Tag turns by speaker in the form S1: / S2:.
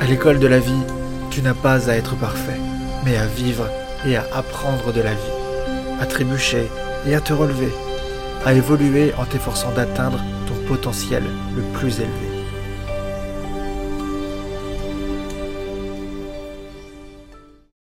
S1: À l'école de la vie, tu n'as pas à être parfait, mais à vivre et à apprendre de la vie, à trébucher et à te relever, à évoluer en t'efforçant d'atteindre ton potentiel le plus élevé.